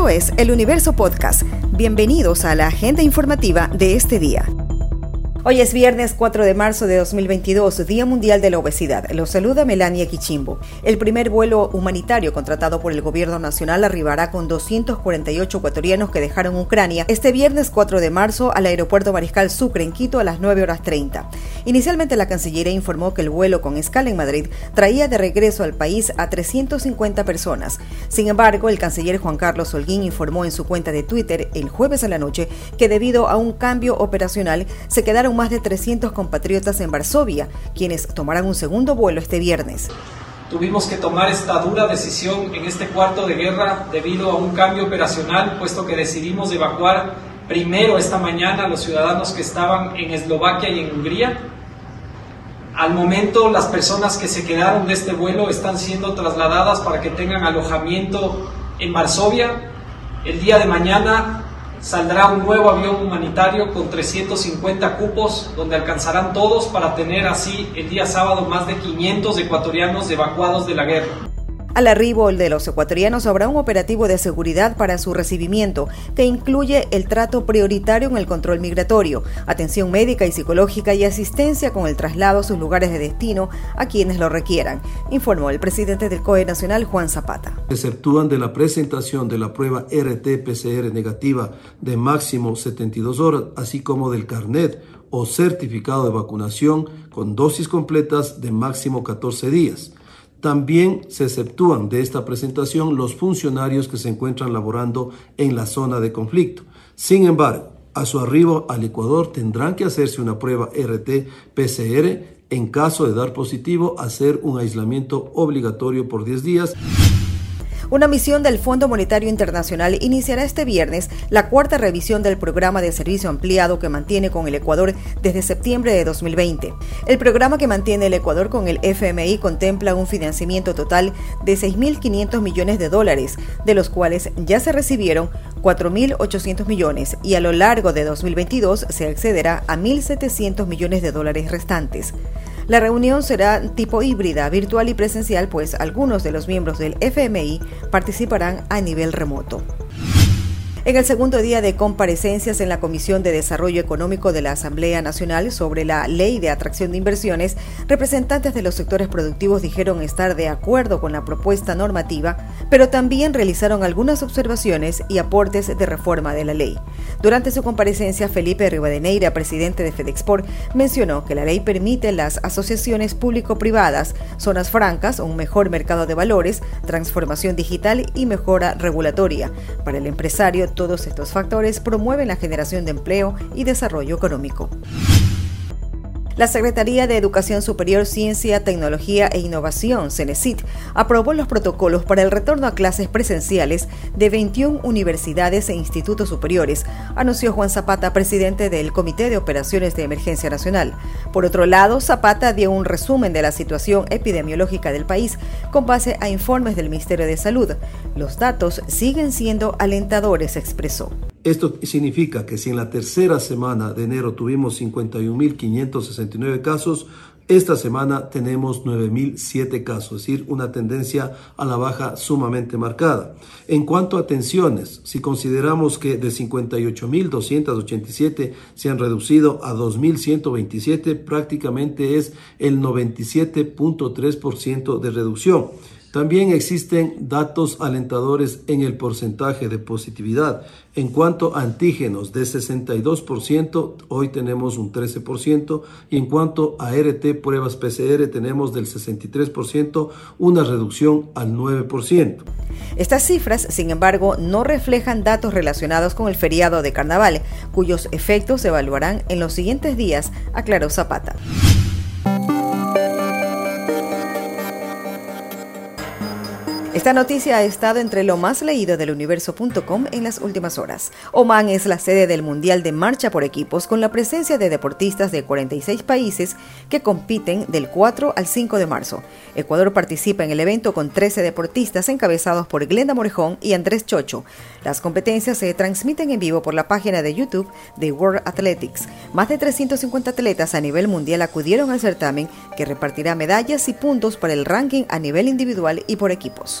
Esto es El Universo Podcast. Bienvenidos a la agenda informativa de este día. Hoy es viernes 4 de marzo de 2022, Día Mundial de la Obesidad. Los saluda Melania Quichimbo. El primer vuelo humanitario contratado por el gobierno nacional arribará con 248 ecuatorianos que dejaron Ucrania este viernes 4 de marzo al aeropuerto Mariscal Sucre en Quito a las 9 horas 30. Inicialmente la Cancillería informó que el vuelo con escala en Madrid traía de regreso al país a 350 personas. Sin embargo, el canciller Juan Carlos Holguín informó en su cuenta de Twitter el jueves a la noche que debido a un cambio operacional se quedaron más de 300 compatriotas en Varsovia, quienes tomarán un segundo vuelo este viernes. Tuvimos que tomar esta dura decisión en este cuarto de guerra debido a un cambio operacional, puesto que decidimos evacuar primero esta mañana a los ciudadanos que estaban en Eslovaquia y en Hungría. Al momento, las personas que se quedaron de este vuelo están siendo trasladadas para que tengan alojamiento en Varsovia. El día de mañana saldrá un nuevo avión humanitario con 350 cupos, donde alcanzarán todos para tener así el día sábado más de 500 ecuatorianos evacuados de la guerra. Al arribo de los ecuatorianos habrá un operativo de seguridad para su recibimiento que incluye el trato prioritario en el control migratorio, atención médica y psicológica y asistencia con el traslado a sus lugares de destino a quienes lo requieran, informó el presidente del COE Nacional, Juan Zapata. Exceptúan de la presentación de la prueba RT-PCR negativa de máximo 72 horas, así como del carnet o certificado de vacunación con dosis completas de máximo 14 días. También se exceptúan de esta presentación los funcionarios que se encuentran laborando en la zona de conflicto. Sin embargo, a su arribo al Ecuador tendrán que hacerse una prueba RT-PCR en caso de dar positivo, hacer un aislamiento obligatorio por 10 días. Una misión del Fondo Monetario Internacional iniciará este viernes la cuarta revisión del programa de servicio ampliado que mantiene con el Ecuador desde septiembre de 2020. El programa que mantiene el Ecuador con el FMI contempla un financiamiento total de 6.500 millones de dólares, de los cuales ya se recibieron 4.800 millones y a lo largo de 2022 se accederá a 1.700 millones de dólares restantes. La reunión será tipo híbrida, virtual y presencial, pues algunos de los miembros del FMI participarán a nivel remoto. En el segundo día de comparecencias en la Comisión de Desarrollo Económico de la Asamblea Nacional sobre la Ley de Atracción de Inversiones, representantes de los sectores productivos dijeron estar de acuerdo con la propuesta normativa, pero también realizaron algunas observaciones y aportes de reforma de la ley. Durante su comparecencia, Felipe Rivadeneira, presidente de FedExport, mencionó que la ley permite las asociaciones público-privadas, zonas francas, un mejor mercado de valores, transformación digital y mejora regulatoria. Para el empresario, todos estos factores promueven la generación de empleo y desarrollo económico. La Secretaría de Educación Superior, Ciencia, Tecnología e Innovación, CENESIT, aprobó los protocolos para el retorno a clases presenciales de 21 universidades e institutos superiores, anunció Juan Zapata, presidente del Comité de Operaciones de Emergencia Nacional. Por otro lado, Zapata dio un resumen de la situación epidemiológica del país con base a informes del Ministerio de Salud. Los datos siguen siendo alentadores, expresó. Esto significa que si en la tercera semana de enero tuvimos 51.569 casos, esta semana tenemos 9.007 casos, es decir, una tendencia a la baja sumamente marcada. En cuanto a atenciones, si consideramos que de 58.287 se han reducido a 2.127, prácticamente es el 97.3% de reducción. También existen datos alentadores en el porcentaje de positividad. En cuanto a antígenos de 62%, hoy tenemos un 13%, y en cuanto a RT pruebas PCR tenemos del 63% una reducción al 9%. Estas cifras, sin embargo, no reflejan datos relacionados con el feriado de carnaval, cuyos efectos se evaluarán en los siguientes días, aclaró Zapata. Esta noticia ha estado entre lo más leído del universo.com en las últimas horas. Oman es la sede del Mundial de Marcha por Equipos con la presencia de deportistas de 46 países que compiten del 4 al 5 de marzo. Ecuador participa en el evento con 13 deportistas encabezados por Glenda Morejón y Andrés Chocho. Las competencias se transmiten en vivo por la página de YouTube de World Athletics. Más de 350 atletas a nivel mundial acudieron al certamen que repartirá medallas y puntos para el ranking a nivel individual y por equipos.